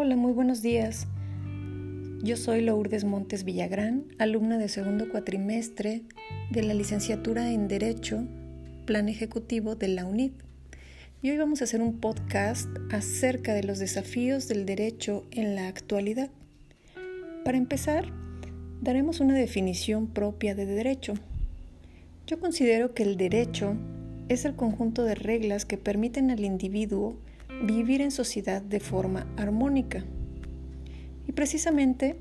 Hola, muy buenos días. Yo soy Lourdes Montes Villagrán, alumna de segundo cuatrimestre de la licenciatura en Derecho, Plan Ejecutivo de la UNID. Y hoy vamos a hacer un podcast acerca de los desafíos del derecho en la actualidad. Para empezar, daremos una definición propia de derecho. Yo considero que el derecho es el conjunto de reglas que permiten al individuo vivir en sociedad de forma armónica. Y precisamente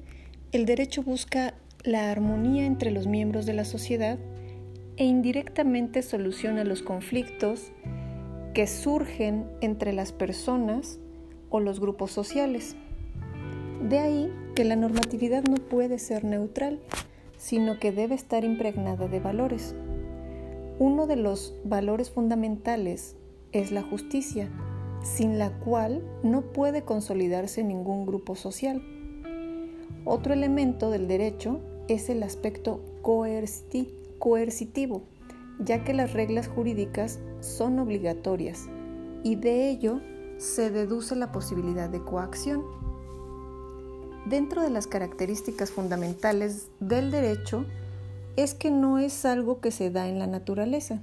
el derecho busca la armonía entre los miembros de la sociedad e indirectamente soluciona los conflictos que surgen entre las personas o los grupos sociales. De ahí que la normatividad no puede ser neutral, sino que debe estar impregnada de valores. Uno de los valores fundamentales es la justicia, sin la cual no puede consolidarse ningún grupo social. Otro elemento del derecho es el aspecto coercitivo, ya que las reglas jurídicas son obligatorias y de ello se deduce la posibilidad de coacción. Dentro de las características fundamentales del derecho es que no es algo que se da en la naturaleza,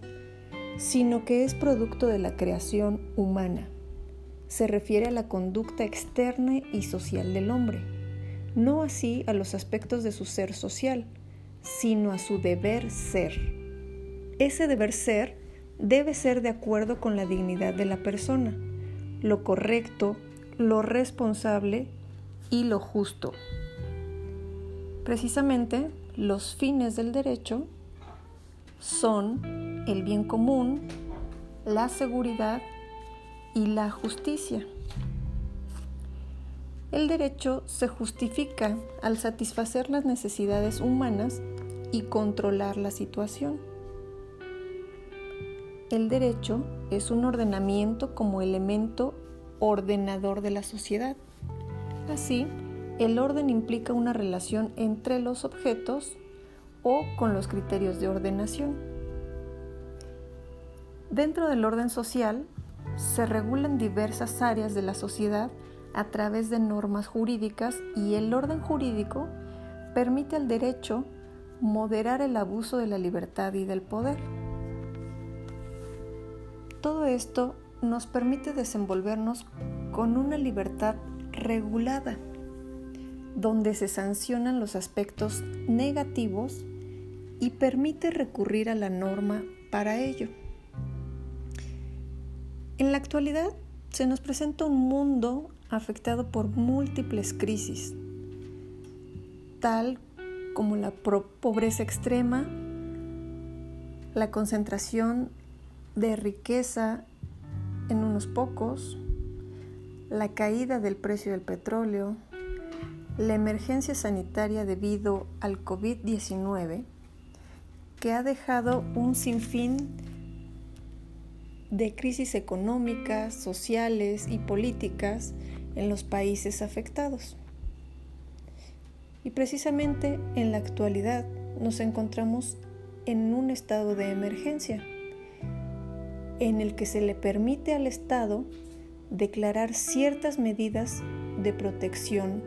sino que es producto de la creación humana se refiere a la conducta externa y social del hombre, no así a los aspectos de su ser social, sino a su deber ser. Ese deber ser debe ser de acuerdo con la dignidad de la persona, lo correcto, lo responsable y lo justo. Precisamente, los fines del derecho son el bien común, la seguridad y la justicia. El derecho se justifica al satisfacer las necesidades humanas y controlar la situación. El derecho es un ordenamiento como elemento ordenador de la sociedad. Así, el orden implica una relación entre los objetos o con los criterios de ordenación. Dentro del orden social, se regulan diversas áreas de la sociedad a través de normas jurídicas y el orden jurídico permite al derecho moderar el abuso de la libertad y del poder. Todo esto nos permite desenvolvernos con una libertad regulada, donde se sancionan los aspectos negativos y permite recurrir a la norma para ello. En la actualidad se nos presenta un mundo afectado por múltiples crisis, tal como la pobreza extrema, la concentración de riqueza en unos pocos, la caída del precio del petróleo, la emergencia sanitaria debido al COVID-19, que ha dejado un sinfín de crisis económicas, sociales y políticas en los países afectados. Y precisamente en la actualidad nos encontramos en un estado de emergencia, en el que se le permite al Estado declarar ciertas medidas de protección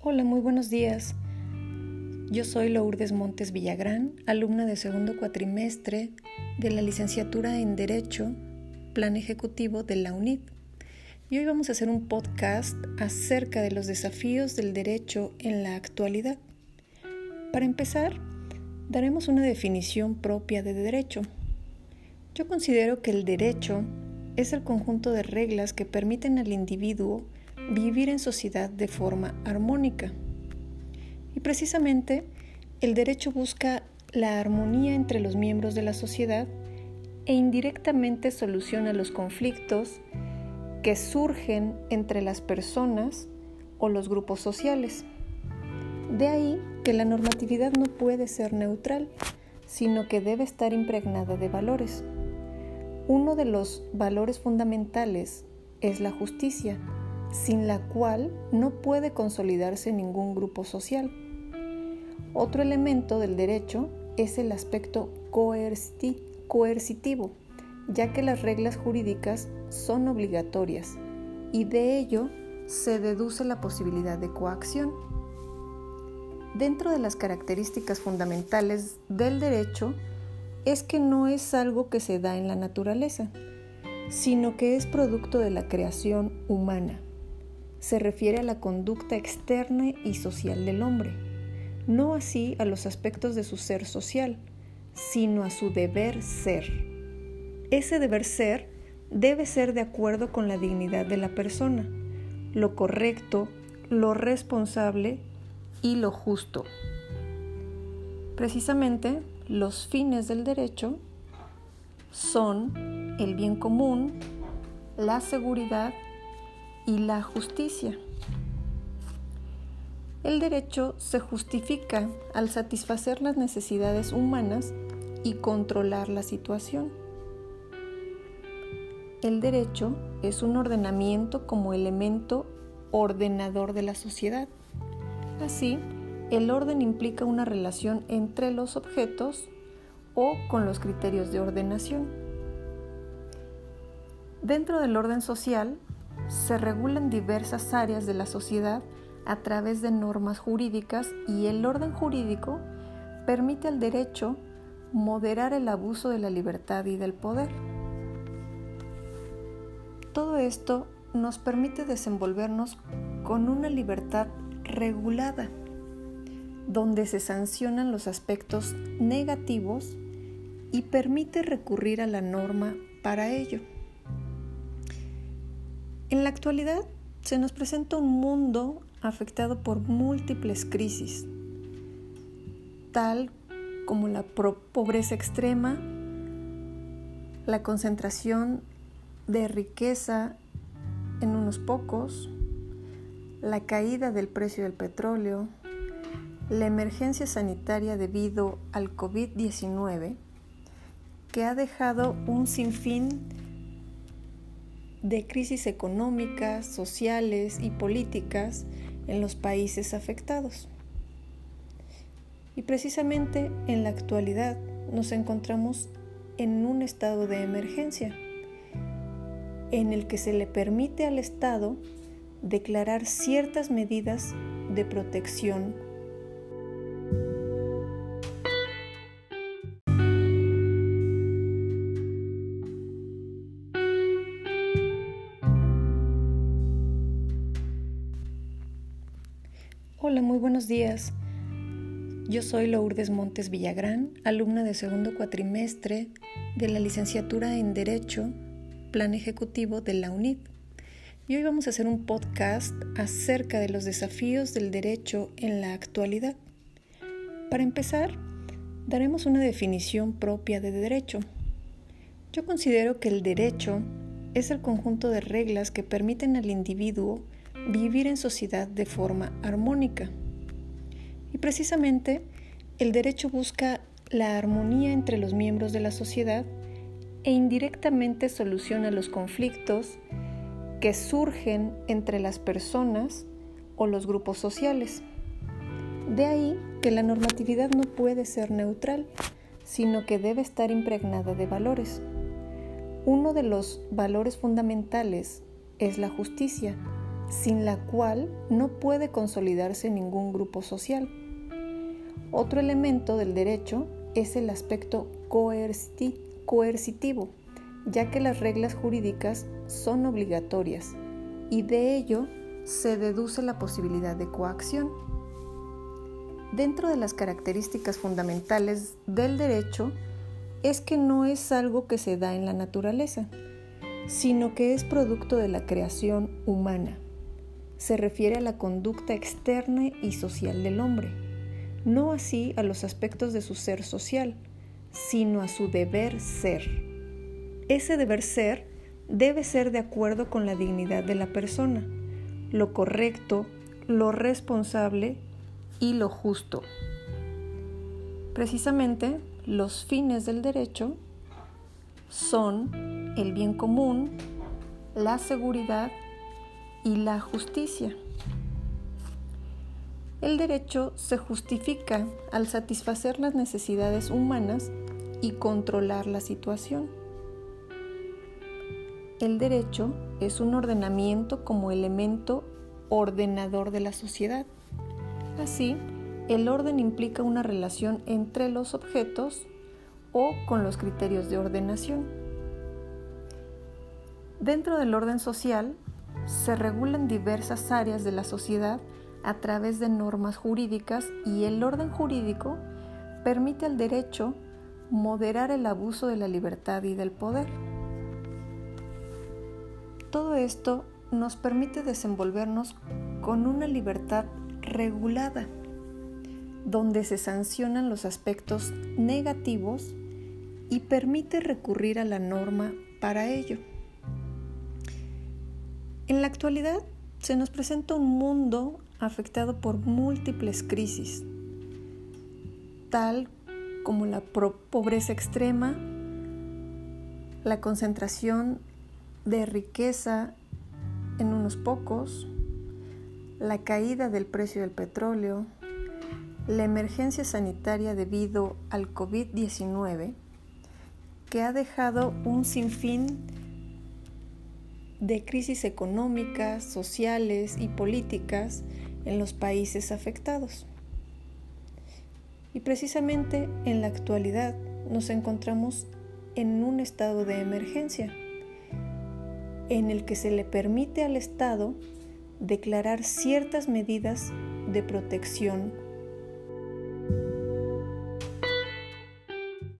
Hola, muy buenos días. Yo soy Lourdes Montes Villagrán, alumna de segundo cuatrimestre de la licenciatura en Derecho, Plan Ejecutivo de la UNID. Y hoy vamos a hacer un podcast acerca de los desafíos del derecho en la actualidad. Para empezar, daremos una definición propia de derecho. Yo considero que el derecho es el conjunto de reglas que permiten al individuo vivir en sociedad de forma armónica. Y precisamente el derecho busca la armonía entre los miembros de la sociedad e indirectamente soluciona los conflictos que surgen entre las personas o los grupos sociales. De ahí que la normatividad no puede ser neutral, sino que debe estar impregnada de valores. Uno de los valores fundamentales es la justicia, sin la cual no puede consolidarse ningún grupo social. Otro elemento del derecho es el aspecto coercitivo, ya que las reglas jurídicas son obligatorias y de ello se deduce la posibilidad de coacción. Dentro de las características fundamentales del derecho es que no es algo que se da en la naturaleza, sino que es producto de la creación humana. Se refiere a la conducta externa y social del hombre, no así a los aspectos de su ser social, sino a su deber ser. Ese deber ser debe ser de acuerdo con la dignidad de la persona, lo correcto, lo responsable y lo justo. Precisamente, los fines del derecho son el bien común, la seguridad y la justicia. El derecho se justifica al satisfacer las necesidades humanas y controlar la situación. El derecho es un ordenamiento como elemento ordenador de la sociedad. Así, el orden implica una relación entre los objetos o con los criterios de ordenación. Dentro del orden social se regulan diversas áreas de la sociedad a través de normas jurídicas y el orden jurídico permite al derecho moderar el abuso de la libertad y del poder. Todo esto nos permite desenvolvernos con una libertad regulada donde se sancionan los aspectos negativos y permite recurrir a la norma para ello. En la actualidad se nos presenta un mundo afectado por múltiples crisis, tal como la pobreza extrema, la concentración de riqueza en unos pocos, la caída del precio del petróleo, la emergencia sanitaria debido al COVID-19 que ha dejado un sinfín de crisis económicas, sociales y políticas en los países afectados. Y precisamente en la actualidad nos encontramos en un estado de emergencia en el que se le permite al Estado declarar ciertas medidas de protección buenos días. Yo soy Lourdes Montes Villagrán, alumna de segundo cuatrimestre de la licenciatura en Derecho, Plan Ejecutivo de la UNID. Y hoy vamos a hacer un podcast acerca de los desafíos del derecho en la actualidad. Para empezar, daremos una definición propia de derecho. Yo considero que el derecho es el conjunto de reglas que permiten al individuo vivir en sociedad de forma armónica. Precisamente el derecho busca la armonía entre los miembros de la sociedad e indirectamente soluciona los conflictos que surgen entre las personas o los grupos sociales. De ahí que la normatividad no puede ser neutral, sino que debe estar impregnada de valores. Uno de los valores fundamentales es la justicia, sin la cual no puede consolidarse ningún grupo social. Otro elemento del derecho es el aspecto coercitivo, ya que las reglas jurídicas son obligatorias y de ello se deduce la posibilidad de coacción. Dentro de las características fundamentales del derecho es que no es algo que se da en la naturaleza, sino que es producto de la creación humana se refiere a la conducta externa y social del hombre, no así a los aspectos de su ser social, sino a su deber ser. Ese deber ser debe ser de acuerdo con la dignidad de la persona, lo correcto, lo responsable y lo justo. Precisamente, los fines del derecho son el bien común, la seguridad y la justicia. El derecho se justifica al satisfacer las necesidades humanas y controlar la situación. El derecho es un ordenamiento como elemento ordenador de la sociedad. Así, el orden implica una relación entre los objetos o con los criterios de ordenación. Dentro del orden social se regulan diversas áreas de la sociedad a través de normas jurídicas y el orden jurídico permite al derecho moderar el abuso de la libertad y del poder. Todo esto nos permite desenvolvernos con una libertad regulada, donde se sancionan los aspectos negativos y permite recurrir a la norma para ello. En la actualidad se nos presenta un mundo afectado por múltiples crisis, tal como la pobreza extrema, la concentración de riqueza en unos pocos, la caída del precio del petróleo, la emergencia sanitaria debido al COVID-19, que ha dejado un sinfín de crisis económicas, sociales y políticas en los países afectados. Y precisamente en la actualidad nos encontramos en un estado de emergencia en el que se le permite al Estado declarar ciertas medidas de protección